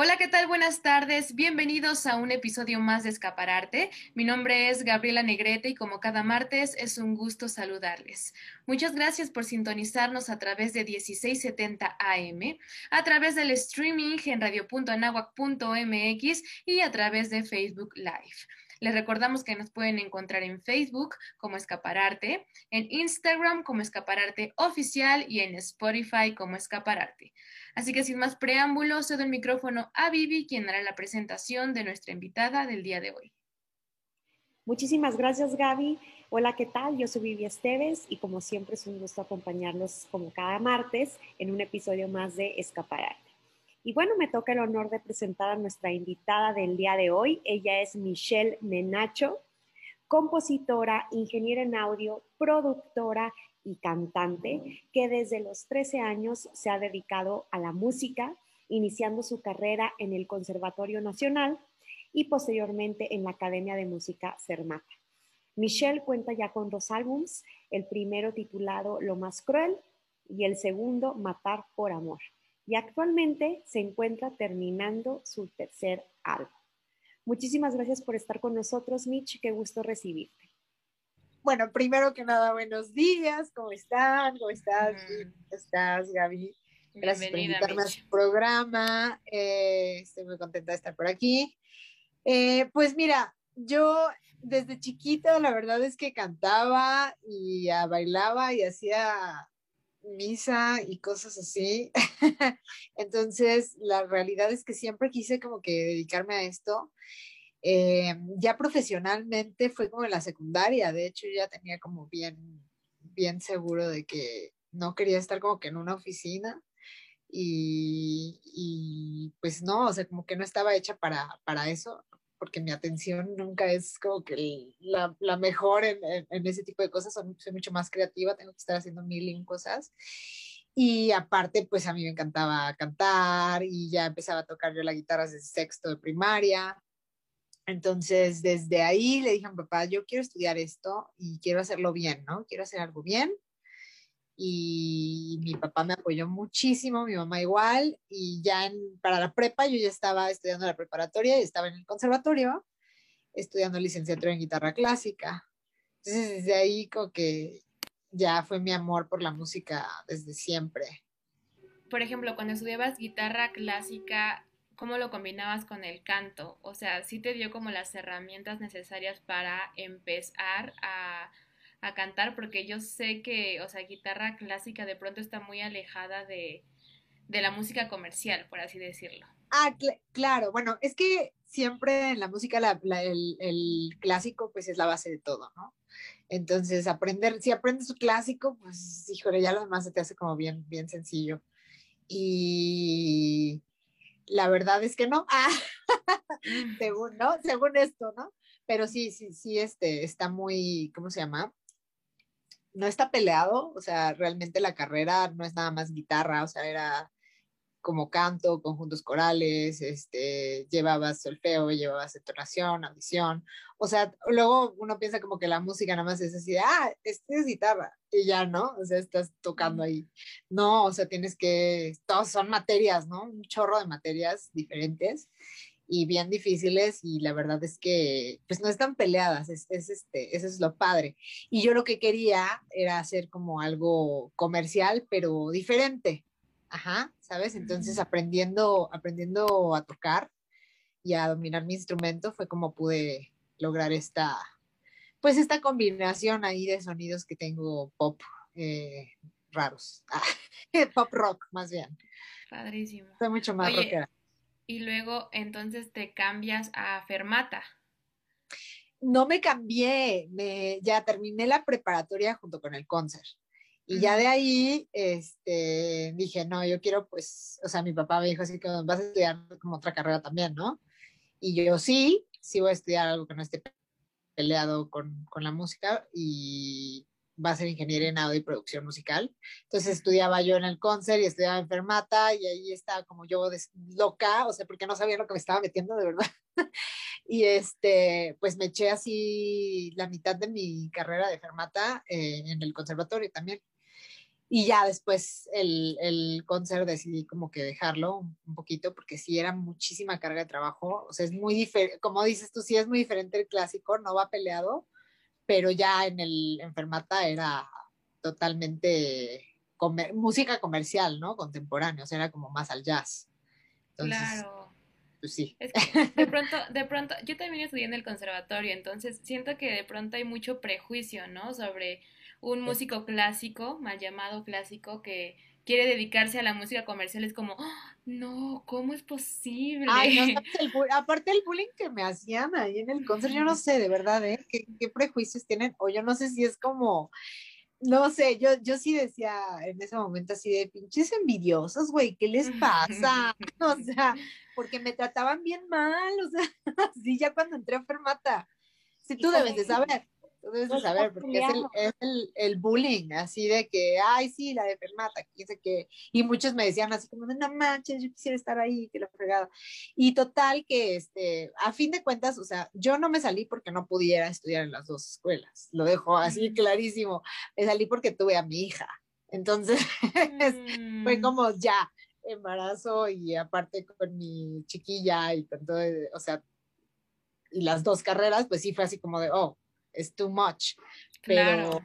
Hola, ¿qué tal? Buenas tardes. Bienvenidos a un episodio más de Escapararte. Mi nombre es Gabriela Negrete y como cada martes es un gusto saludarles. Muchas gracias por sintonizarnos a través de 1670 AM, a través del streaming en radio.anahuac.mx y a través de Facebook Live. Les recordamos que nos pueden encontrar en Facebook como Escapararte, en Instagram como Escapararte Oficial y en Spotify como Escapararte. Así que sin más preámbulos, cedo el micrófono a Vivi, quien hará la presentación de nuestra invitada del día de hoy. Muchísimas gracias, Gaby. Hola, ¿qué tal? Yo soy Vivi Esteves y como siempre es un gusto acompañarlos como cada martes en un episodio más de Escapararte. Y bueno, me toca el honor de presentar a nuestra invitada del día de hoy. Ella es Michelle Menacho, compositora, ingeniera en audio, productora y cantante, que desde los 13 años se ha dedicado a la música, iniciando su carrera en el Conservatorio Nacional y posteriormente en la Academia de Música Cermata. Michelle cuenta ya con dos álbums, el primero titulado Lo más cruel y el segundo Matar por amor y actualmente se encuentra terminando su tercer álbum. Muchísimas gracias por estar con nosotros, Mitch. Qué gusto recibirte. Bueno, primero que nada, buenos días. ¿Cómo están? ¿Cómo estás? ¿Cómo estás, Gaby? Gracias por invitarme a su programa. Eh, estoy muy contenta de estar por aquí. Eh, pues mira, yo desde chiquita la verdad es que cantaba y bailaba y hacía misa y cosas así. Entonces, la realidad es que siempre quise como que dedicarme a esto. Eh, ya profesionalmente fue como en la secundaria, de hecho ya tenía como bien, bien seguro de que no quería estar como que en una oficina y, y pues no, o sea, como que no estaba hecha para, para eso porque mi atención nunca es como que la, mejor en, ese tipo de cosas, soy, mucho más creativa, tengo que estar haciendo mil cosas. Y aparte, pues a mí me encantaba cantar y ya empezaba a tocar yo la guitarra desde sexto de primaria. Entonces, desde ahí le dije a mi papá, yo quiero estudiar esto y quiero hacerlo bien, ¿no? Quiero hacer algo bien y mi papá me apoyó muchísimo, mi mamá igual, y ya para la prepa yo ya estaba estudiando la preparatoria y estaba en el conservatorio estudiando licenciatura en guitarra clásica. Entonces desde ahí como que ya fue mi amor por la música desde siempre. Por ejemplo, cuando estudiabas guitarra clásica, ¿cómo lo combinabas con el canto? O sea, ¿sí te dio como las herramientas necesarias para empezar a a cantar porque yo sé que, o sea, guitarra clásica de pronto está muy alejada de, la música comercial, por así decirlo. Ah, claro, bueno, es que siempre en la música el, clásico pues es la base de todo, ¿no? Entonces, aprender, si aprendes clásico, pues, híjole, ya lo demás se te hace como bien, bien sencillo. Y la verdad es que no, ah, según, ¿no? Según esto, ¿no? Pero sí, sí, sí, este, está muy, ¿cómo se llama? No está peleado, o sea, realmente la carrera no es nada más guitarra, o sea, era como canto, conjuntos corales, este, llevabas solfeo, llevabas entonación, audición, o sea, luego uno piensa como que la música nada más es así de, ah, este es guitarra, y ya, ¿no? O sea, estás tocando ahí. No, o sea, tienes que, todos son materias, ¿no? Un chorro de materias diferentes, y bien difíciles y la verdad es que pues no están peleadas, es, este, eso es lo padre. Y yo lo que quería era hacer como algo comercial, pero diferente. Ajá, ¿sabes? Entonces aprendiendo, aprendiendo a tocar y a dominar mi instrumento fue como pude lograr esta, pues esta combinación ahí de sonidos que tengo pop eh, raros, pop rock más bien. Padrísimo. Soy mucho más rockera y luego entonces te cambias a Fermata. No me cambié, me, ya terminé la preparatoria junto con el concert. Y ya de ahí, este, dije, no, yo quiero, pues, o sea, mi papá me dijo así que vas a estudiar como otra carrera también, ¿no? Y yo sí, sí voy a estudiar algo que no esté peleado con, con la música y va a ser ingeniero en audio y producción musical. Entonces estudiaba yo en el concert y estudiaba en Fermata y ahí estaba como yo loca, o sea, porque no sabía lo que me estaba metiendo de verdad. y este, pues me eché así la mitad de mi carrera de Fermata eh, en el conservatorio también. y ya después el, el concert decidí como que dejarlo un, poquito porque sí era muchísima carga de trabajo. O sea, es muy diferente, como dices tú, sí es muy diferente el clásico, no va peleado, pero ya en el enfermata era totalmente música comercial, ¿no? Contemporánea, o sea, era como más al jazz. claro. Pues sí. de pronto, de pronto, yo también estudié en el conservatorio, entonces siento que de pronto hay mucho prejuicio, ¿no? Sobre un músico clásico, mal llamado clásico, que quiere dedicarse a la música comercial, es como, ¡Ah! no, ¿cómo es posible? Ay, no, aparte el bullying que me hacían ahí en el concert, yo no sé, de verdad, ¿eh? ¿Qué, ¿Qué, prejuicios tienen? O yo no sé si es como no sé, yo, yo sí decía en ese momento así de pinches envidiosos, güey, ¿qué les pasa? O sea, porque me trataban bien mal, o sea, así ya cuando entré a Fermata. Sí, tú debes de saber. Tú debes de saber, porque es, el, es el, el, bullying, así de que, ay, sí, la de Fermata, sé que, y muchos me decían así como, no manches, yo quisiera estar ahí, que la fregada. Y total que, este, a fin de cuentas, o sea, yo no me salí porque no pudiera estudiar en las dos escuelas, lo dejo así clarísimo, me salí porque tuve a mi hija. Entonces, fue mm. como ya, embarazo y aparte con mi chiquilla y con todo, o sea, y las dos carreras, pues sí fue así como de, oh, es too much. Pero,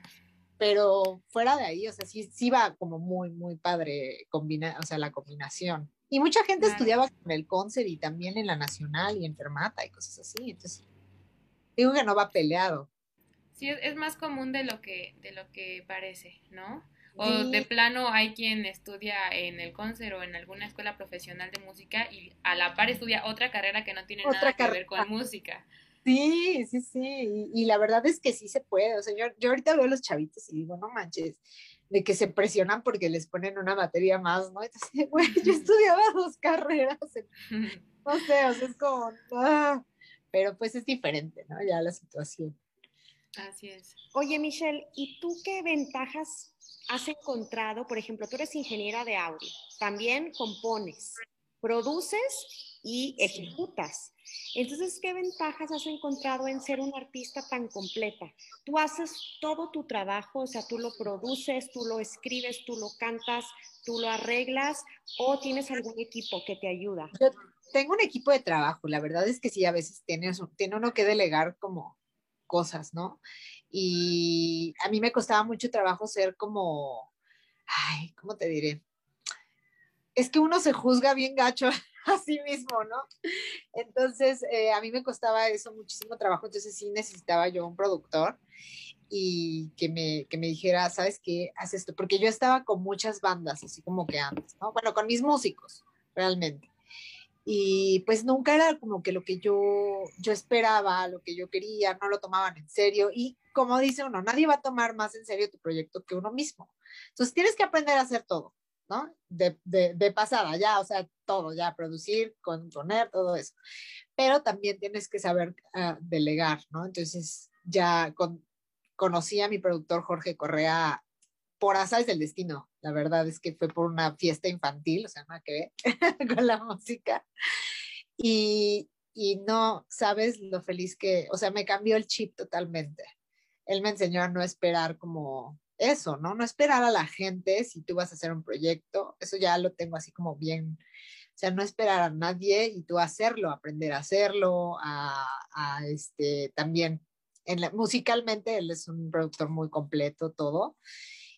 pero fuera de ahí, o sea, sí, sí va como muy, muy padre combina, o sea, la combinación. Y mucha gente estudiaba con el concert y también en la nacional y en Fermata y cosas así. Entonces, digo que no va peleado. Sí, es más común de lo que, de lo que parece, ¿no? O de plano hay quien estudia en el concert o en alguna escuela profesional de música y a la par estudia otra carrera que no tiene nada que ver con música. Sí, sí, sí. Y, la verdad es que sí se puede. O sea, yo, yo ahorita veo a los chavitos y digo, no manches, de que se presionan porque les ponen una materia más, ¿no? Entonces, güey, yo estudiaba dos carreras. no sé, o sea, es como, ah, pero pues es diferente, ¿no? Ya la situación. Así es. Oye, Michelle, ¿y tú qué ventajas has encontrado? Por ejemplo, tú eres ingeniera de audio, también compones, produces y ejecutas. Entonces, ¿qué ventajas has encontrado en ser una artista tan completa? Tú haces todo tu trabajo, o sea, tú lo produces, tú lo escribes, tú lo cantas, tú lo arreglas o tienes algún equipo que te ayuda. Yo tengo un equipo de trabajo, la verdad es que sí, a veces tiene, tiene uno que delegar como cosas, ¿no? Y a mí me costaba mucho trabajo ser como, ay, ¿cómo te diré? Es que uno se juzga bien gacho a sí mismo, ¿no? Entonces, eh, a mí me costaba eso muchísimo trabajo, entonces sí necesitaba yo un productor y que me, que me dijera, ¿sabes qué? Haz esto, porque yo estaba con muchas bandas, así como que antes, ¿no? Bueno, con mis músicos, realmente. Y pues nunca era como que lo que yo, yo esperaba, lo que yo quería, no lo tomaban en serio. Y como dice uno, nadie va a tomar más en serio tu proyecto que uno mismo. Entonces tienes que aprender a hacer todo. ¿No? De, de, pasada, ya, o sea, todo, ya, producir, componer, todo eso. Pero también tienes que saber ah, delegar, ¿no? Entonces, ya con, conocí a mi productor Jorge Correa por azares del destino. La verdad es que fue por una fiesta infantil, o sea, nada que ver con la música. Y, y no sabes lo feliz que, o sea, me cambió el chip totalmente. Él me enseñó a no esperar como eso, ¿no? No esperar a la gente si tú vas a hacer un proyecto, eso ya lo tengo así como bien, o sea, no esperar a nadie y tú hacerlo, aprender a hacerlo, a, este, también, en musicalmente él es un productor muy completo, todo,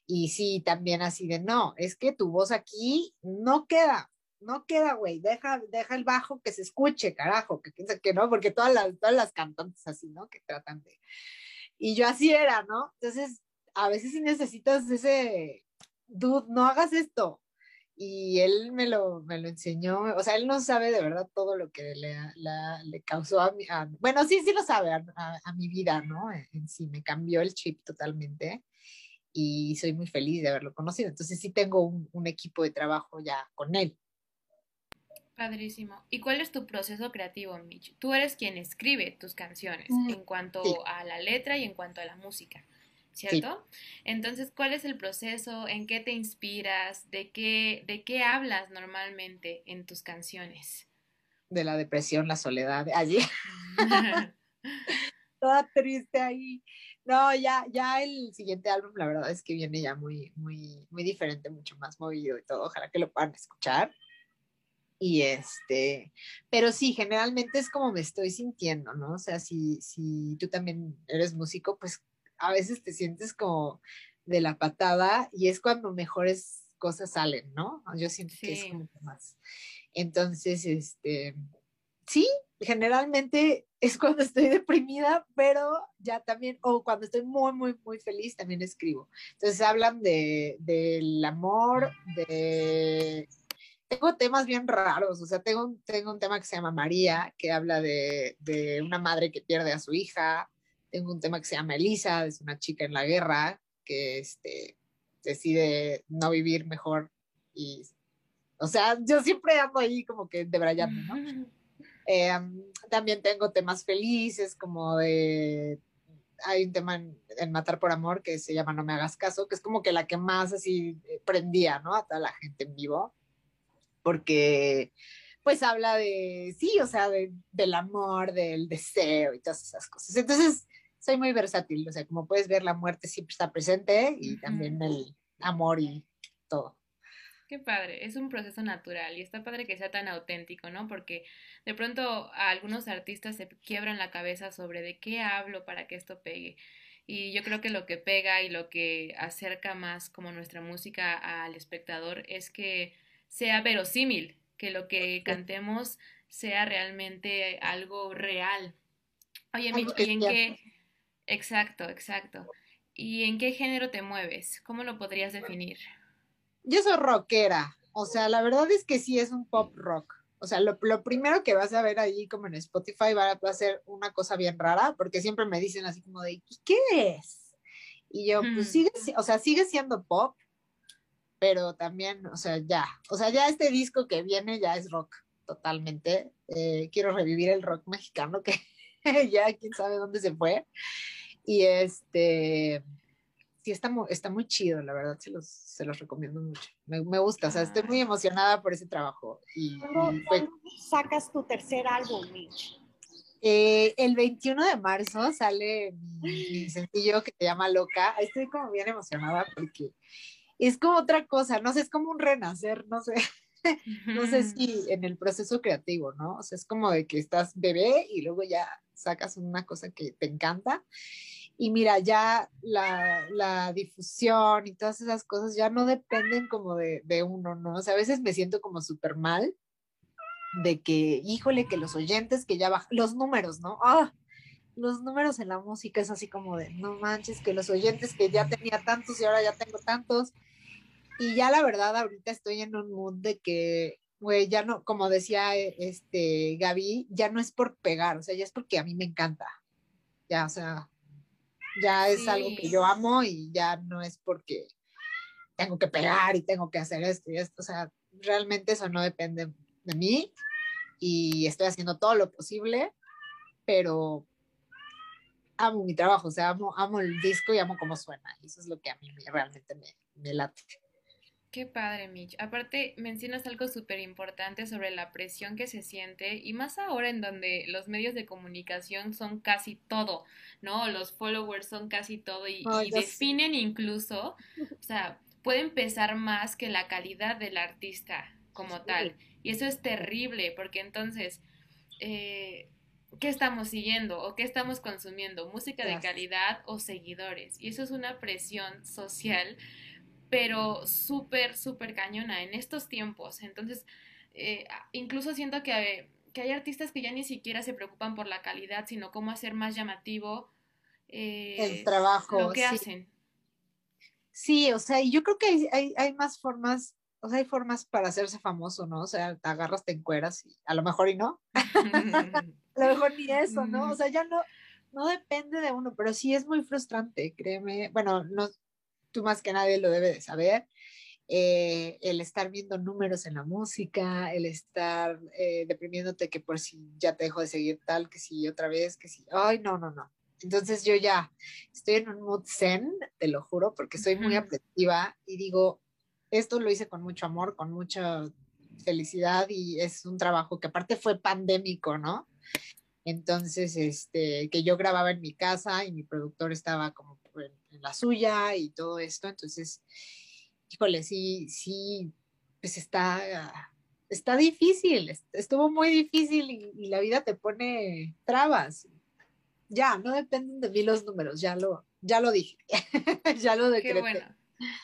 y sí, también así de, no, es que tu voz aquí no queda, no queda, güey, deja, deja el bajo que se escuche, carajo, que piensa que no, porque todas las, todas las cantantes así, ¿no? Que tratan de... Y yo así era, ¿no? Entonces, a veces si necesitas ese, dude, no hagas esto. Y él me lo, me lo enseñó, o sea, él no sabe de verdad todo lo que le, le causó a mi, bueno, sí, sí lo sabe, a, mi vida, ¿no? En, sí, me cambió el chip totalmente y soy muy feliz de haberlo conocido. Entonces sí tengo un, un equipo de trabajo ya con él. Padrísimo. ¿Y cuál es tu proceso creativo, Mitch? Tú eres quien escribe tus canciones mm, en cuanto a la letra y en cuanto a la música. ¿Cierto? Entonces, ¿cuál es el proceso? ¿En qué te inspiras? ¿De qué, ¿De qué hablas normalmente en tus canciones? De la depresión, la soledad, allí. toda triste ahí. No, ya, ya el siguiente álbum, la verdad es que viene ya muy, muy, muy diferente, mucho más movido y todo. Ojalá que lo puedan escuchar. Y este, pero sí, generalmente es como me estoy sintiendo, ¿no? O sea, si, si tú también eres músico, pues a veces te sientes como de la patada y es cuando mejores cosas salen, ¿no? Yo siento que es como más. Entonces, este, sí, generalmente es cuando estoy deprimida, pero ya también, o cuando estoy muy, muy, muy feliz, también escribo. Entonces hablan de, del amor, de... Tengo temas bien raros, o sea, tengo, tengo un tema que se llama María, que habla de, de una madre que pierde a su hija. Tengo un tema que se llama Elisa, es una chica en la guerra que este, decide no vivir mejor y o sea, yo siempre ando ahí como que debrayando, ¿no? Em, también tengo temas felices, como de. Hay un tema en, Matar por Amor que se llama No me hagas caso, que es como que la que más así eh, prendía, ¿no? A toda la gente en vivo. Porque, pues habla de, sí, o sea, del amor, del deseo y todas esas cosas. Entonces, soy muy versátil, o sea, como puedes ver, la muerte siempre está presente y también el amor y todo. Qué padre, es un proceso natural y está padre que sea tan auténtico, ¿no? Porque de pronto a algunos artistas se quiebran la cabeza sobre de qué hablo para que esto pegue. Y yo creo que lo que pega y lo que acerca más como nuestra música al espectador es que sea verosímil, que lo que cantemos sea realmente algo real. Oye, ¿y en qué? Exacto, exacto. ¿Y en qué género te mueves? ¿Cómo lo podrías definir? yo soy rockera, o sea, la verdad es que sí es un pop rock. O sea, lo, primero que vas a ver ahí como en Spotify va, a ser una cosa bien rara, porque siempre me dicen así como de, ¿y qué es? Y yo, pues sigue, o sea, sigue siendo pop, pero también, o sea, ya, o sea, ya este disco que viene ya es rock totalmente. Eh, quiero revivir el rock mexicano que ya quién sabe dónde se fue. Y este, sí está muy, está muy chido, la verdad, se los, se los recomiendo mucho. Me, me gusta, o sea, estoy muy emocionada por ese trabajo. Y, ¿Cuándo, sacas tu tercer álbum, Mitch? Eh, el 21 de marzo sale mi, sencillo que se llama Loca. Estoy como bien emocionada porque es como otra cosa, no sé, es como un renacer, no sé. No sé si en el proceso creativo, ¿no? O sea, es como de que estás bebé y luego ya sacas una cosa que te encanta y mira, ya la, la, difusión y todas esas cosas ya no dependen como de, de uno, ¿no? O sea, a veces me siento como súper mal de que, híjole, que los oyentes que ya bajan, los números, ¿no? Ah, los números en la música es así como de, no manches, que los oyentes que ya tenía tantos y ahora ya tengo tantos. Y ya la verdad, ahorita estoy en un mood de que, güey, ya no, como decía este Gaby, ya no es por pegar, o sea, ya es porque a mí me encanta. Ya, o sea, ya es algo que yo amo y ya no es porque tengo que pegar y tengo que hacer esto y esto, o sea, realmente eso no depende de mí y estoy haciendo todo lo posible, pero amo mi trabajo, o sea, amo, amo el disco y amo cómo suena, y eso es lo que a mí realmente me, me late. Qué padre, Mitch. Aparte, mencionas algo súper importante sobre la presión que se siente y más ahora en donde los medios de comunicación son casi todo, ¿no? Los followers son casi todo y, definen incluso, o sea, pueden pesar más que la calidad del artista como tal. Y eso es terrible porque entonces, eh, ¿qué estamos siguiendo o qué estamos consumiendo? ¿Música de calidad o seguidores? Y eso es una presión social pero súper, súper cañona en estos tiempos. Entonces, eh, incluso siento que, que, hay artistas que ya ni siquiera se preocupan por la calidad, sino cómo hacer más llamativo eh, el trabajo. Lo que hacen. Sí, o sea, yo creo que hay, hay, más formas, o sea, hay formas para hacerse famoso, ¿no? O sea, te agarras, te encueras y a lo mejor y no. a lo mejor ni eso, ¿no? O sea, ya no, no depende de uno, pero sí es muy frustrante, créeme. Bueno, no, tú más que nadie lo debe de saber, eh, el estar viendo números en la música, el estar eh, deprimiéndote que por si ya te dejo de seguir tal, que si otra vez, que si, ay, no, no, no. Entonces yo ya estoy en un mood zen, te lo juro, porque soy muy apreciativa y digo, esto lo hice con mucho amor, con mucha felicidad y es un trabajo que aparte fue pandémico, ¿no? Entonces, este, que yo grababa en mi casa y mi productor estaba como en, la suya y todo esto. Entonces, híjole, sí, sí, pues está, está difícil, estuvo muy difícil y, la vida te pone trabas. Ya, no dependen de mí los números, ya lo, ya lo dije, ya lo decreté. Qué bueno.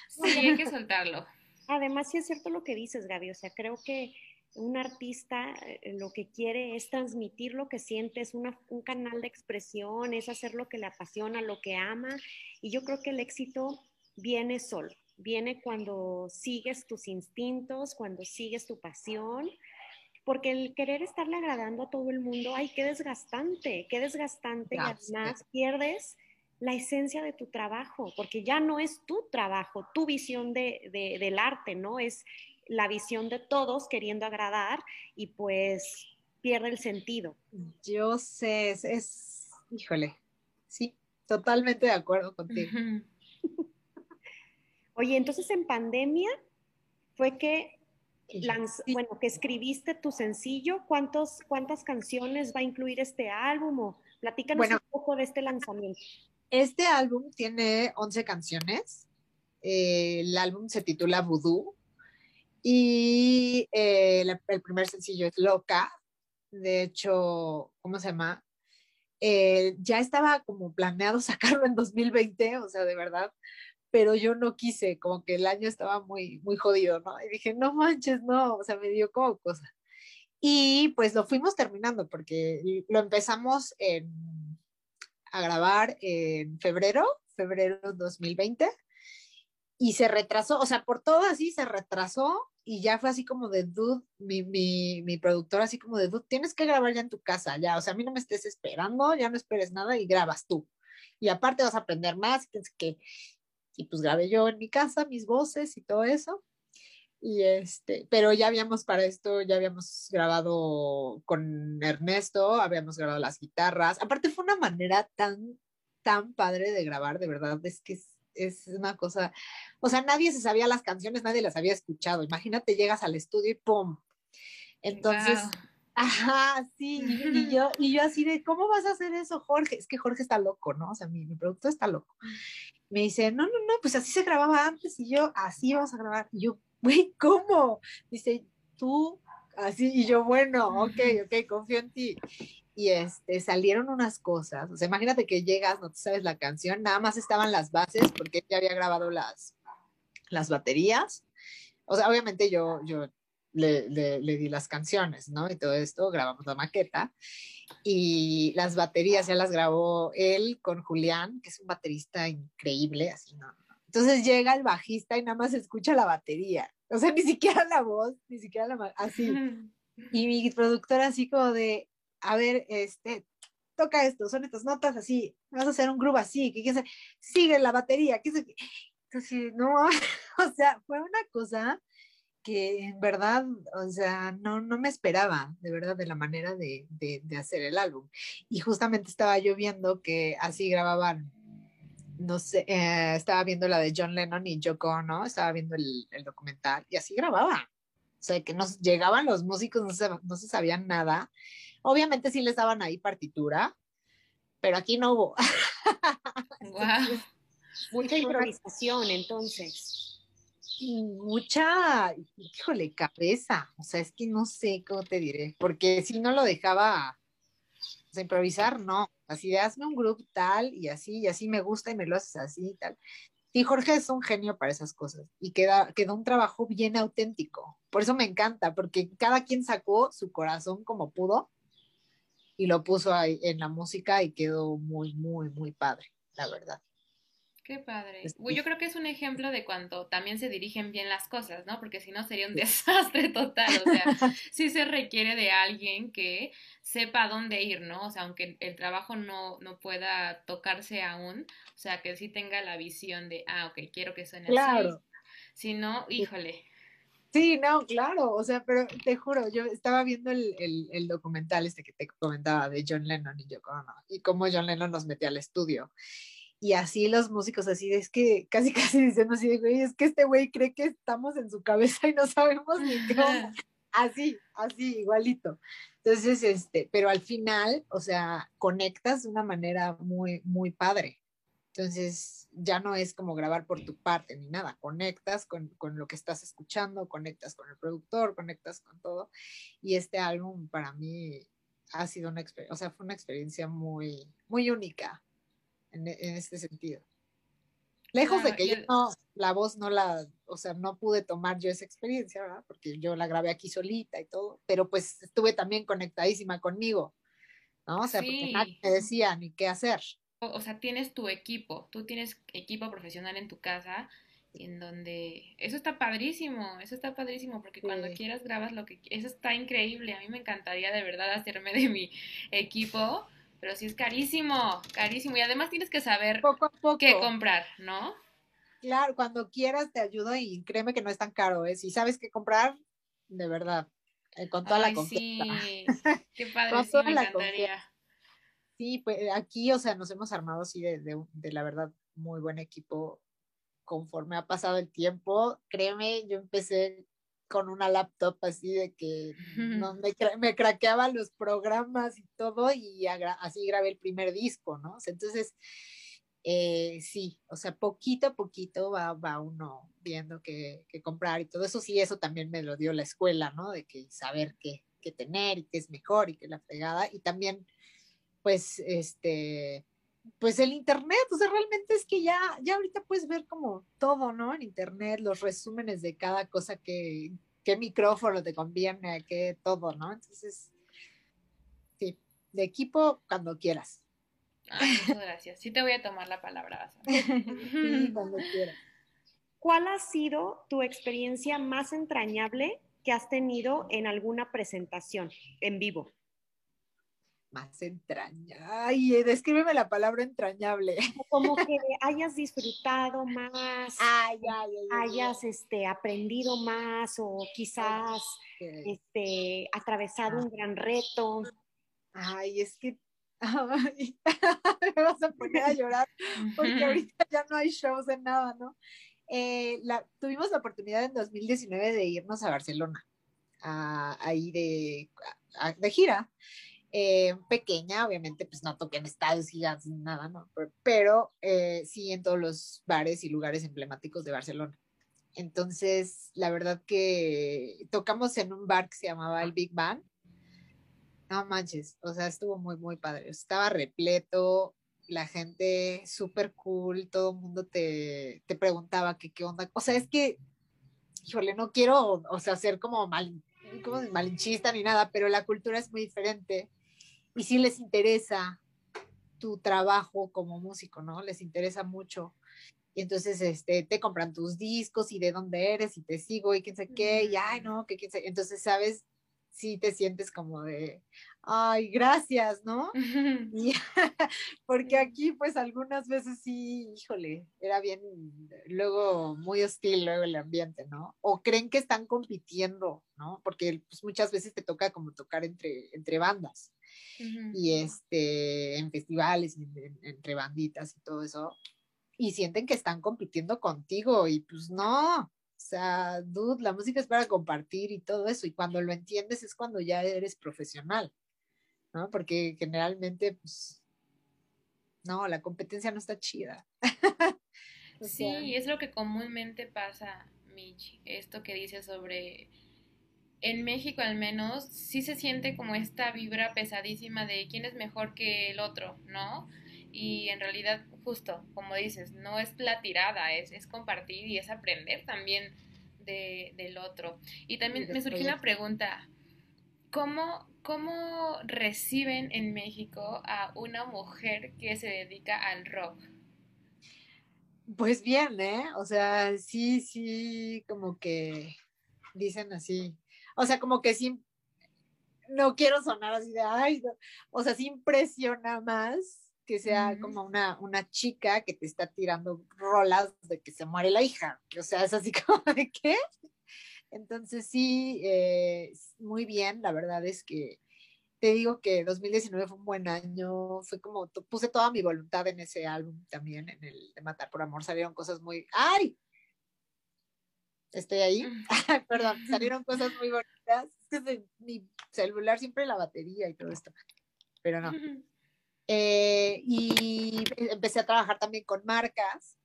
Sí, hay que soltarlo. Además, sí es cierto lo que dices, Gaby, o sea, creo que un artista eh, lo que quiere es transmitir lo que siente, es un canal de expresión, es hacer lo que le apasiona, lo que ama, y yo creo que el éxito viene solo, viene cuando sigues tus instintos, cuando sigues tu pasión, porque el querer estarle agradando a todo el mundo, ay, qué desgastante, qué desgastante, y además pierdes la esencia de tu trabajo, porque ya no es tu trabajo, tu visión de, del arte, ¿no? Es la visión de todos queriendo agradar y pues pierde el sentido. Yo sé, es, híjole, sí, totalmente de acuerdo contigo. Oye, entonces en pandemia fue que bueno, que escribiste tu sencillo, ¿Cuántos, ¿cuántas canciones va a incluir este álbum? O platícanos un poco de este lanzamiento. Este álbum tiene 11 canciones. Eh, el álbum se titula Voodoo y eh, el primer sencillo es Loca. De hecho, ¿cómo se llama? Eh, ya estaba como planeado sacarlo en 2020, o sea, de verdad, pero yo no quise, como que el año estaba muy, muy jodido, ¿no? Y dije, no manches, no, o sea, me dio como cosa. Y pues lo fuimos terminando porque lo empezamos en a grabar en febrero, febrero 2020, y se retrasó, o sea, por todo así se retrasó y ya fue así como de, dude, mi, mi, mi productor así como de, dude, tienes que grabar ya en tu casa, ya, o sea, a mí no me estés esperando, ya no esperes nada y grabas tú. Y aparte vas a aprender más, que, y pues grabé yo en mi casa mis voces y todo eso. Y este, pero ya habíamos para esto, ya habíamos grabado con Ernesto, habíamos grabado las guitarras. Aparte fue una manera tan, tan padre de grabar, de verdad, es que es, una cosa, o sea, nadie se sabía las canciones, nadie las había escuchado. Imagínate, llegas al estudio y ¡pum! Entonces, ajá, sí, y, yo, y yo así de, ¿cómo vas a hacer eso, Jorge? Es que Jorge está loco, ¿no? O sea, mi, mi productor está loco. Me dice, no, no, no, pues así se grababa antes y yo, así vamos a grabar. Y yo, güey, ¿cómo? Dice, tú, así, y yo, bueno, ok, ok, confío en ti. Y este, salieron unas cosas, o sea, imagínate que llegas, no te sabes la canción, nada más estaban las bases, porque ya había grabado las, las baterías. O sea, obviamente yo, yo le, le, le, di las canciones, ¿no? Y todo esto, grabamos la maqueta. Y las baterías ya las grabó él con Julián, que es un baterista increíble, así, ¿no? Entonces llega el bajista y nada más escucha la batería. O sea, ni siquiera la voz, ni siquiera la... Así. Y mi productora así como de, a ver, este, toca esto, son estas notas así, vas a hacer un groove así, que, que sigue la batería, que Entonces, no, o sea, fue una cosa que en verdad, o sea, no, no me esperaba, de verdad, de la manera de, de, de hacer el álbum. Y justamente estaba yo viendo que así grababan no sé, eh, estaba viendo la de John Lennon y Yoko ¿no? estaba viendo el, documental y así grababa. O sea, que nos llegaban los músicos, no se, no se sabían nada. Obviamente sí les daban ahí partitura, pero aquí no hubo. Mucha improvisación, entonces. mucha, híjole, cabeza. O sea, es que no sé cómo te diré, porque si no lo dejaba improvisar, no. Así de hazme un grupo tal y así, y así me gusta y me lo haces así y tal. Y Jorge es un genio para esas cosas y queda, quedó un trabajo bien auténtico. Por eso me encanta, porque cada quien sacó su corazón como pudo y lo puso ahí en la música y quedó muy, muy, muy padre, la verdad. Qué padre. Yo creo que es un ejemplo de cuando también se dirigen bien las cosas, ¿no? Porque si no sería un desastre total. O sea, sí se requiere de alguien que sepa dónde ir, ¿no? O sea, aunque el trabajo no, no pueda tocarse aún, o sea, que sí tenga la visión de, ah, ok, quiero que suene claro. así. Si no, híjole. Sí, no, claro, o sea, pero te juro, yo estaba viendo el, el, documental este que te comentaba de John Lennon y yo, no, y cómo John Lennon nos metía al estudio y así los músicos así es que casi casi diciendo así de güey, es que este güey cree que estamos en su cabeza y no sabemos ni qué así, así, igualito. Entonces, este, pero al final, o sea, conectas de una manera muy, muy padre. Entonces, ya no es como grabar por tu parte ni nada, conectas con, con, lo que estás escuchando, conectas con el productor, conectas con todo. Y este álbum para mí ha sido una experiencia, o sea, fue una experiencia muy, muy única en, en este sentido. Lejos de que yo no, la voz no la, o sea, no pude tomar yo esa experiencia, ¿verdad? Porque yo la grabé aquí solita y todo, pero pues estuve también conectadísima conmigo, ¿no? O sea, porque nadie me decía ni qué hacer. O, sea, tienes tu equipo, tú tienes equipo profesional en tu casa, en donde eso está padrísimo, eso está padrísimo, porque cuando quieras grabas lo que, eso está increíble, a mí me encantaría de verdad hacerme de mi equipo pero sí es carísimo, carísimo. Y además tienes que saber qué comprar, ¿no? Claro, cuando quieras te ayudo y créeme que no es tan caro, ¿eh? Si sabes qué comprar, de verdad, eh, con toda la confianza. Sí, qué padre, sí, me encantaría. Sí, pues aquí, o sea, nos hemos armado así de, de la verdad muy buen equipo conforme ha pasado el tiempo. Créeme, yo empecé con una laptop así de que no, me, me, craqueaba los programas y todo y así grabé el primer disco, ¿no? entonces, eh, sí, o sea, poquito a poquito va, va uno viendo qué, comprar y todo eso, sí, eso también me lo dio la escuela, ¿no? De que saber qué, qué tener y qué es mejor y qué la fregada y también, pues, este, pues el internet, o sea, realmente es que ya, ya ahorita puedes ver como todo, ¿no? En internet, los resúmenes de cada cosa que, qué micrófono te conviene, qué todo, ¿no? Entonces, sí, de equipo cuando quieras. muchas gracias. Sí te voy a tomar la palabra. sí, cuando quieras. ¿Cuál ha sido tu experiencia más entrañable que has tenido en alguna presentación en vivo? Más entrañable. Ay, eh, descríbeme la palabra entrañable. Como que hayas disfrutado más, ay, hayas este, aprendido más o quizás este, atravesado un gran reto. Ay, es que me vas a poner a llorar porque ahorita ya no hay shows de nada, ¿no? Eh, la, tuvimos la oportunidad en 2019 de irnos a Barcelona, ahí de, de gira. Eh, pequeña, obviamente, pues no toqué en estadios gigantes ni nada, ¿no? Pero, eh, sí en todos los bares y lugares emblemáticos de Barcelona. Entonces, la verdad que tocamos en un bar que se llamaba el Big Bang. No manches, o sea, estuvo muy, muy padre. Estaba repleto, la gente súper cool, todo el mundo te, te preguntaba que qué onda. O sea, es que, híjole, no quiero, o sea, ser como mal, como malinchista ni nada, pero la cultura es muy diferente y si les interesa tu trabajo como músico, ¿no? Les interesa mucho. Y entonces este, te compran tus discos y de dónde eres y te sigo y quién sé qué, y ay, no, que quién sé. Entonces, ¿sabes? Sí te sientes como de, ay, gracias, ¿no? porque aquí pues algunas veces sí, híjole, era bien, luego muy hostil luego el ambiente, ¿no? O creen que están compitiendo, ¿no? Porque pues, muchas veces te toca como tocar entre, entre bandas y este, en festivales, entre banditas y todo eso, y sienten que están compitiendo contigo y pues no, o sea, dude, la música es para compartir y todo eso, y cuando lo entiendes es cuando ya eres profesional, ¿no? Porque generalmente, pues, no, la competencia no está chida. sí, es lo que comúnmente pasa, Mitch, esto que dices sobre en México al menos sí se siente como esta vibra pesadísima de quién es mejor que el otro, ¿no? Y en realidad, justo, como dices, no es la tirada, es, es compartir y es aprender también de, del otro. Y también me surgió una pregunta, ¿cómo, ¿cómo reciben en México a una mujer que se dedica al rock? Pues bien, ¿eh? O sea, sí, sí, como que dicen así, o sea, como que sí, no quiero sonar así de, ay, o sea, sí impresiona más que sea como una, una chica que te está tirando rolas de que se muere la hija, o sea, es así como de qué. Entonces sí, eh, muy bien, la verdad es que te digo que 2019 fue un buen año, fue como, puse toda mi voluntad en ese álbum también, en el de Matar por Amor, salieron cosas muy, ¡ay! Estoy ahí. Perdón, salieron cosas muy bonitas. mi celular siempre la batería y todo esto, pero no. Eh, y empecé a trabajar también con marcas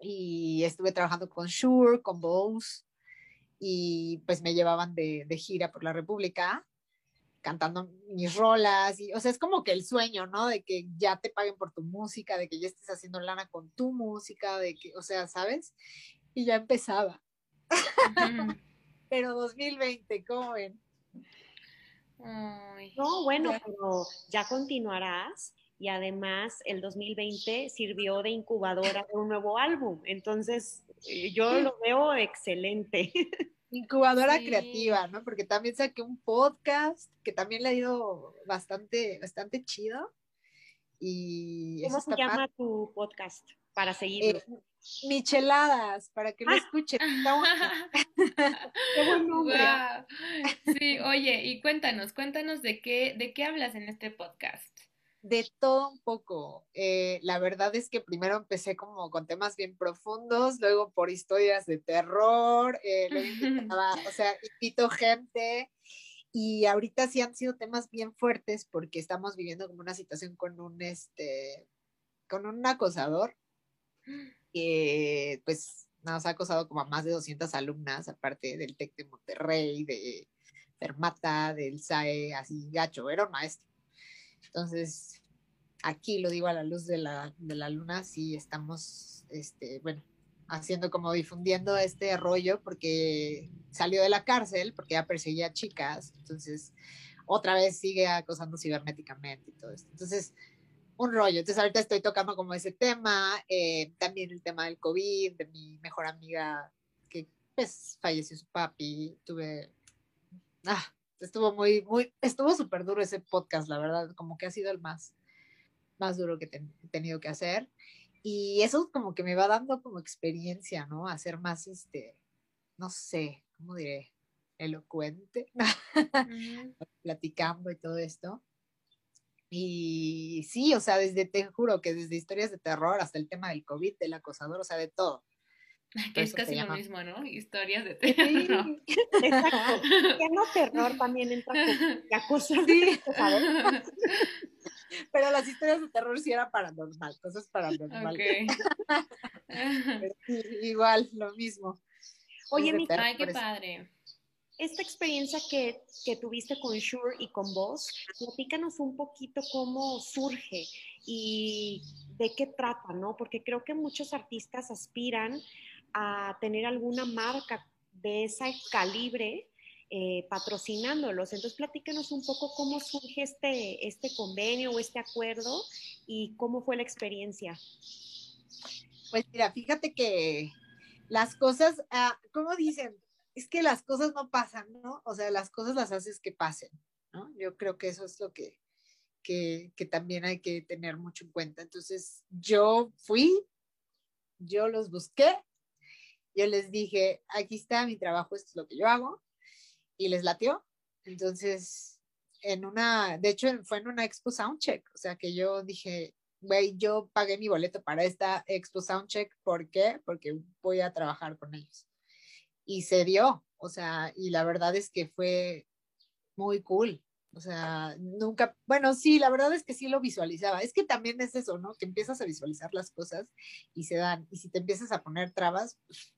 y estuve trabajando con Shure, con Bose y pues me llevaban de, de gira por la República cantando mis rolas y o sea es como que el sueño no de que ya te paguen por tu música de que ya estés haciendo lana con tu música de que o sea sabes y ya empezaba. Pero 2020 cómo ven no bueno pero ya continuarás y además el 2020 sirvió de incubadora de un nuevo álbum. Entonces eh, yo lo veo excelente. Incubadora creativa, ¿no? Porque también saqué un podcast que también le ha ido bastante, bastante chido. Y ¿Cómo se llama tu podcast para seguirlo? Eh, Micheladas, para que lo escuchen. qué buen nombre. Sí, oye, y cuéntanos, cuéntanos de qué, de qué hablas en este podcast de todo un poco. Eh, la verdad es que primero empecé como con temas bien profundos, luego por historias de terror, eh, o sea, invito gente y ahorita sí han sido temas bien fuertes porque estamos viviendo como una situación con un, este, con un acosador que pues nos ha acosado como a más de 200 alumnas, aparte del TEC de Monterrey, de Fermata, del SAE, así gacho, era un maestro. Entonces, aquí lo digo a la luz de la, de la luna, sí estamos, este, bueno, haciendo como difundiendo este rollo porque salió de la cárcel, porque ya perseguía a chicas, entonces otra vez sigue acosando cibernéticamente y todo esto. Entonces, un rollo. Entonces ahorita estoy tocando como ese tema, eh, también el tema del COVID, de mi mejor amiga que pues falleció su papi, tuve, ah, estuvo muy, muy, estuvo súper duro ese podcast, la verdad, como que ha sido el más, más duro que he tenido que hacer. Y eso como que me va dando como experiencia, ¿no? A ser más, este, no sé, ¿cómo diré? Elocuente, platicando y todo esto. Y sí, o sea, desde, te juro que desde historias de terror hasta el tema del COVID, del acosador, o sea, de todo. Que es casi lo mismo, ¿no? Historias de terror. Sí. Exacto. Ya no terror también entra con cosas. Sí. Pero las historias de terror sí eran paranormal, cosas paranormales. igual, lo mismo. Oye, mi Ay, qué padre. Esta experiencia que, que, tuviste con Shure y con vos, platícanos un poquito cómo surge y de qué trata, ¿no? Porque creo que muchos artistas aspiran a tener alguna marca de ese calibre eh, patrocinándolos. Entonces, platícanos un poco cómo surge este, este convenio o este acuerdo y cómo fue la experiencia. Pues mira, fíjate que las cosas, ah, ¿cómo dicen? Es que las cosas no pasan, ¿no? O sea, las cosas las haces que pasen, ¿no? Yo creo que eso es lo que, que, que también hay que tener mucho en cuenta. Entonces, yo fui, yo los busqué, yo les dije, aquí está mi trabajo, esto es lo que yo hago, y les latió. Entonces, en una, de hecho, fue en una Expo Soundcheck, o sea que yo dije, güey, yo pagué mi boleto para esta Expo Soundcheck, ¿por qué? Porque voy a trabajar con ellos. Y se dio, o sea, y la verdad es que fue muy cool. O sea, nunca, bueno, sí, la verdad es que sí lo visualizaba. Es que también es eso, ¿no? Que empiezas a visualizar las cosas y se dan. Y si te empiezas a poner trabas, pues,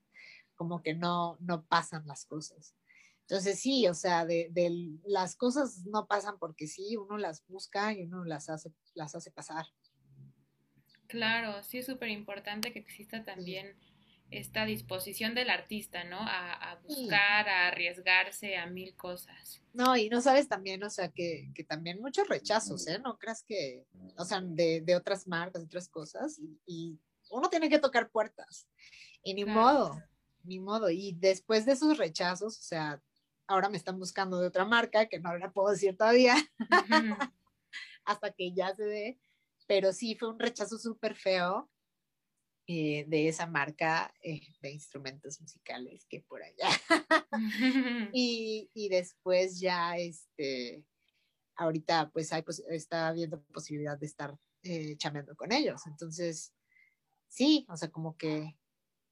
como que no, no pasan las cosas. Entonces sí, o sea, de, de, las cosas no pasan porque sí, uno las busca y uno las hace, las hace pasar. Claro, sí es súper importante que exista también esta disposición del artista, ¿no? A, buscar, a arriesgarse a mil cosas. No, y no sabes también, o sea, que, que también muchos rechazos, ¿eh? No creas que, o sea, de, de otras marcas, otras cosas, y, y, uno tiene que tocar puertas, y ni modo, ni modo. Y después de esos rechazos, o sea, ahora me están buscando de otra marca que no la puedo decir todavía, hasta que ya se dé, pero sí fue un rechazo súper feo eh, de esa marca eh, de instrumentos musicales que por allá. y, y, después ya, este, ahorita pues hay, pues, está habiendo posibilidad de estar eh, chameando con ellos. Entonces, sí, o sea, como que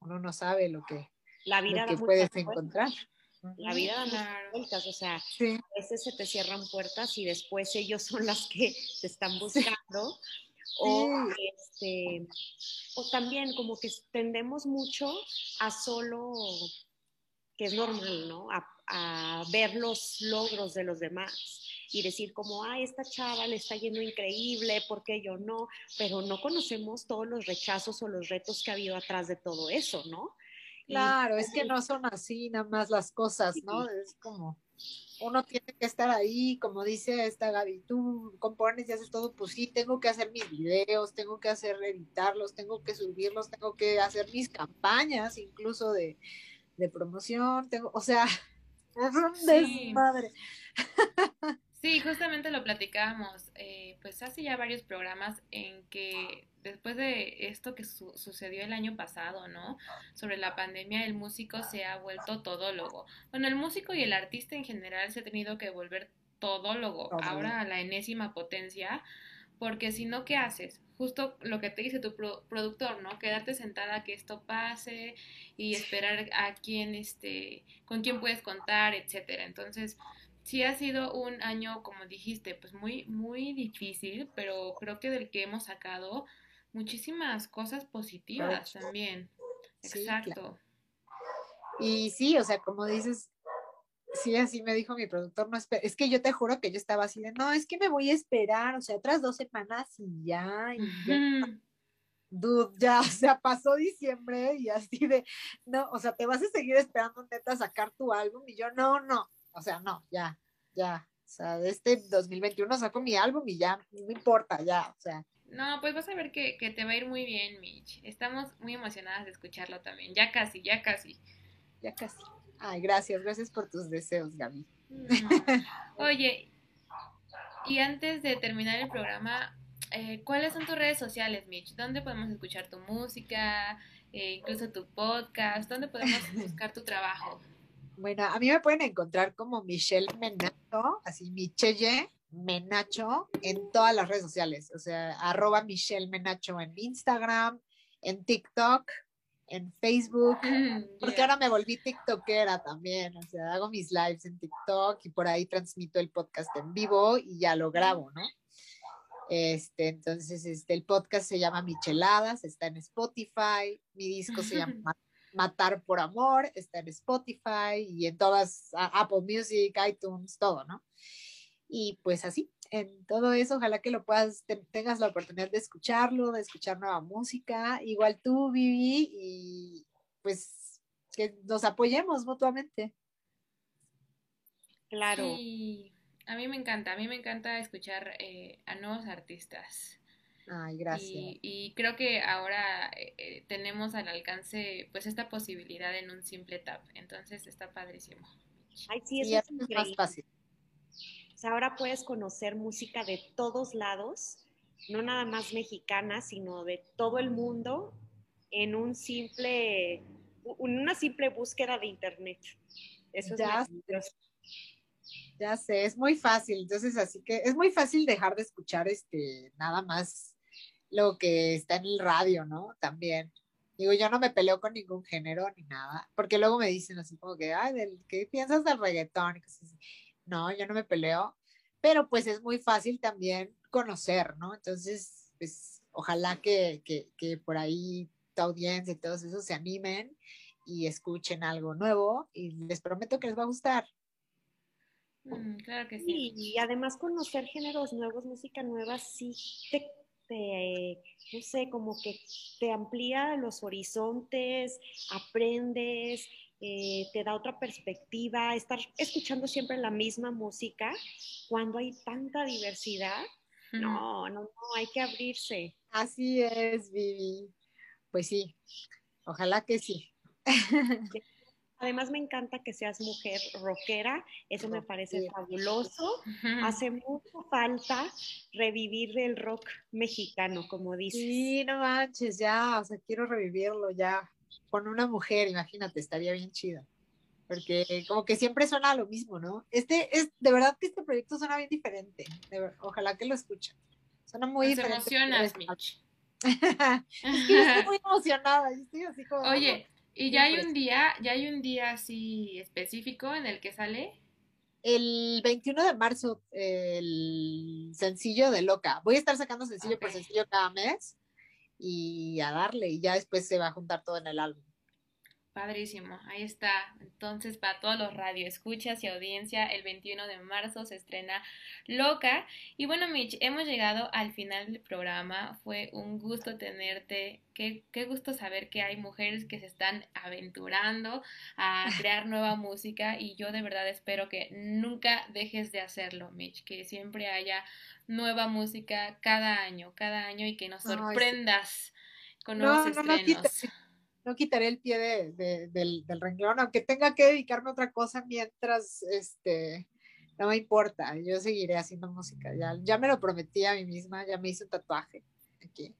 uno no sabe lo que, la vida que puedes encontrar. La vida da vueltas, o sea, a veces se te cierran puertas y después ellos son las que te están buscando. O, este, o también como que tendemos mucho a solo, que es normal, ¿no? A, a ver los logros de los demás y decir como, ah, esta chava le está yendo increíble, ¿por qué yo no? Pero no conocemos todos los rechazos o los retos que ha habido atrás de todo eso, ¿no? Claro, es que no son así nada más las cosas, ¿no? Es como, uno tiene que estar ahí, como dice esta Gaby, tú compones y haces todo, pues sí, tengo que hacer mis videos, tengo que hacer editarlos, tengo que subirlos, tengo que hacer mis campañas incluso de, promoción, tengo, o sea, es un desmadre. Sí, justamente lo platicábamos, eh, pues hace ya varios programas en que después de esto que sucedió el año pasado, ¿no? Sobre la pandemia, el músico se ha vuelto todólogo. Bueno, el músico y el artista en general se ha tenido que volver todólogo, ahora a la enésima potencia, porque si no, ¿qué haces? Justo lo que te dice tu productor, ¿no? Quedarte sentada a que esto pase y esperar a quién, este, con quién puedes contar, etcétera. Entonces, sí ha sido un año, como dijiste, pues muy, muy difícil, pero creo que del que hemos sacado muchísimas cosas positivas también. Exacto. Y sí, o sea, como dices, sí, así me dijo mi productor, no es que yo te juro que yo estaba así de, no, es que me voy a esperar, o sea, otras dos semanas y ya, y ya. Dude, ya, o sea, pasó diciembre y así de, no, o sea, te vas a seguir esperando neta sacar tu álbum y yo, no, no, o sea, no, ya, ya. O sea, de este 2021 saco mi álbum y ya, no importa, ya, o sea. No, pues vas a ver que, te va a ir muy bien, Mitch. Estamos muy emocionadas de escucharlo también. Ya casi, ya casi. Ya casi. Ay, gracias, gracias por tus deseos, Gaby. Oye, y antes de terminar el programa, eh, ¿cuáles son tus redes sociales, Mitch? ¿Dónde podemos escuchar tu música, eh, incluso tu podcast? ¿Dónde podemos buscar tu trabajo? Bueno, a mí me pueden encontrar como Michelle Menacho, así Michelle Menacho en todas las redes sociales, o sea, arroba Michelle Menacho en Instagram, en TikTok, en Facebook, porque ahora me volví TikTokera también, o sea, hago mis lives en TikTok y por ahí transmito el podcast en vivo y ya lo grabo, ¿no? Este, entonces, este, el podcast se llama Micheladas, está en Spotify, mi disco se llama Matar por Amor, está en Spotify y en todas, Apple Music, iTunes, todo, ¿no? Y pues así, en todo eso, ojalá que lo puedas, tengas la oportunidad de escucharlo, de escuchar nueva música, igual tú, Vivi, y pues que nos apoyemos mutuamente. Claro. Sí, a mí me encanta, a mí me encanta escuchar eh, a nuevos artistas. Ay, gracias. Y, creo que ahora eh, eh, tenemos al alcance pues esta posibilidad en un simple tap. Entonces está padrísimo. Ay, sí, eso es, más fácil. ahora puedes conocer música de todos lados, no nada más mexicana, sino de todo el mundo en un simple, una simple búsqueda de internet. Eso ya, es ya sé, es muy fácil. Entonces, así que es muy fácil dejar de escuchar este nada más lo que está en el radio, ¿no? También. Digo, yo no me peleo con ningún género ni nada, porque luego me dicen así como que, ay, ¿qué piensas del reggaetón? No, yo no me peleo, pero pues es muy fácil también conocer, ¿no? Entonces, pues ojalá que, que, por ahí tu audiencia y todos esos se animen y escuchen algo nuevo y les prometo que les va a gustar. Mm, claro que sí. Y además conocer géneros nuevos, música nueva, sí te no sé, como que te amplía los horizontes, aprendes, eh, te da otra perspectiva, estar escuchando siempre la misma música cuando hay tanta diversidad. No, no, no, hay que abrirse. Así es, Vivi. Pues sí, ojalá que sí. Además me encanta que seas mujer rockera, eso me parece fabuloso. Hace mucha falta revivir el rock mexicano, como dices. Sí, no manches, ya, o sea, quiero revivirlo ya con una mujer, imagínate, estaría bien chido. Porque como que siempre suena lo mismo, ¿no? Este es, de verdad que este proyecto suena bien diferente. ojalá que lo escuchen. Suena muy Nos diferente. emocionas, Mitch. es que yo estoy muy emocionada, yo estoy así como... Oye, ¿Y ya hay un día, ya hay un día así específico en el que sale? El 21 de marzo, el sencillo de Loca. Voy a estar sacando sencillo por sencillo cada mes y a darle, y ya después se va a juntar todo en el álbum. Padrísimo, ahí está. Entonces, para todos los radioescuchas y audiencia, el 21 de marzo se estrena Loca. Y bueno, Mitch, hemos llegado al final del programa. Fue un gusto tenerte. Qué, qué gusto saber que hay mujeres que se están aventurando a crear nueva música. Y yo de verdad espero que nunca dejes de hacerlo, Mitch. Que siempre haya nueva música cada año, cada año y que nos sorprendas con nuevos estrenos no quitaré el pie de, del, del, renglón, aunque tenga que dedicarme a otra cosa mientras, este, no me importa, yo seguiré haciendo música, ya, ya me lo prometí a mí misma, ya me hice un tatuaje aquí.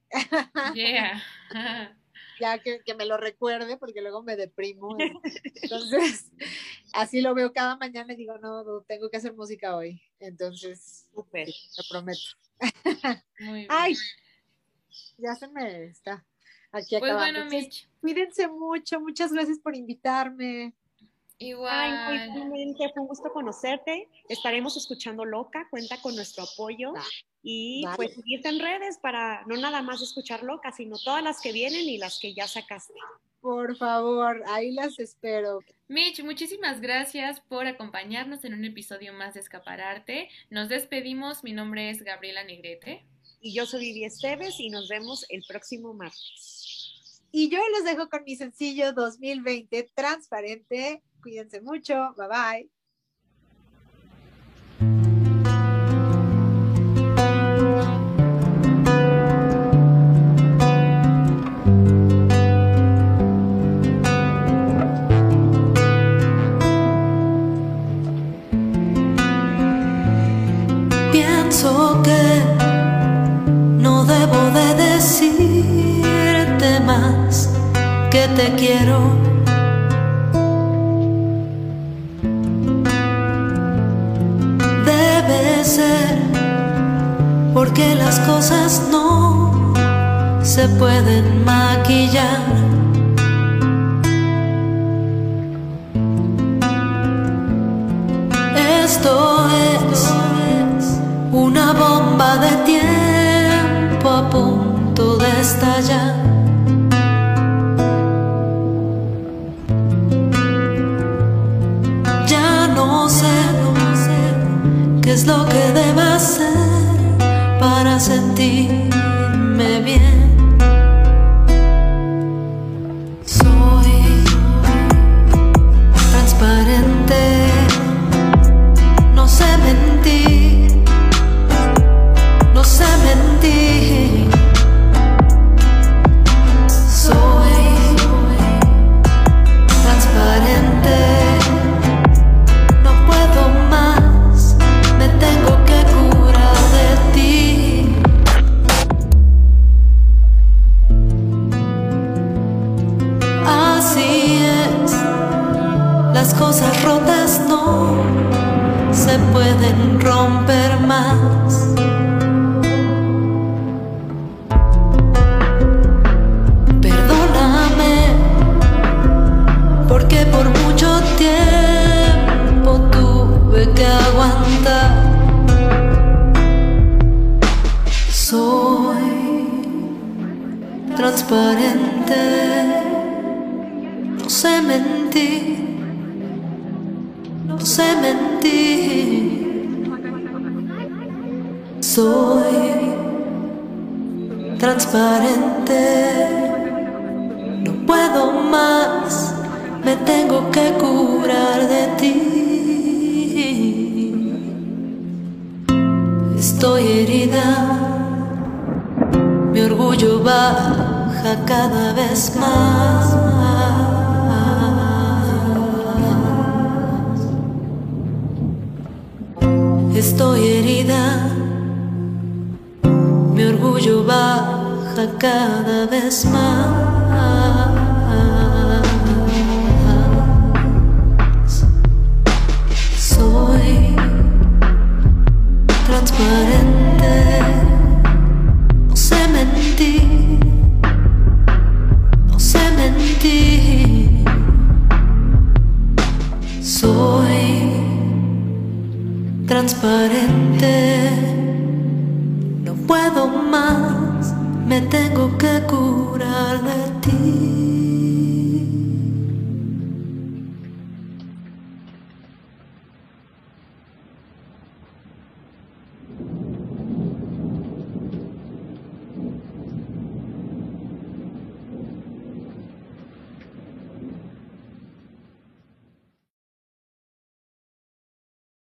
Yeah. ya que, que, me lo recuerde, porque luego me deprimo. Entonces, así lo veo cada mañana y digo, no, no tengo que hacer música hoy. Entonces, Super. lo prometo. Muy bien. Ay, ya se me está aquí pues bueno, Mitch. Cuídense mucho, muchas gracias por invitarme. Igual. Ay, fue un gusto conocerte. Estaremos escuchando Loca, cuenta con nuestro apoyo. y pues seguirte en redes para no nada más escuchar Loca, sino todas las que vienen y las que ya sacaste. Por favor, ahí las espero. Mitch, muchísimas gracias por acompañarnos en un episodio más de Escapararte. Nos despedimos. Mi nombre es Gabriela Negrete. Y yo soy Vivi Esteves y nos vemos el próximo martes. Y yo los dejo con mi sencillo 2020 transparente. Cuídense mucho. Bye bye. Que te quiero. Debe ser porque las cosas no se pueden maquillar. Esto es una bomba de tiempo a punto de estallar. Es lo que debo hacer para sentirme Estoy herida, mi orgullo baja cada vez más. Estoy herida, mi orgullo baja cada vez más. transparente. No puedo más, me tengo que curar de ti.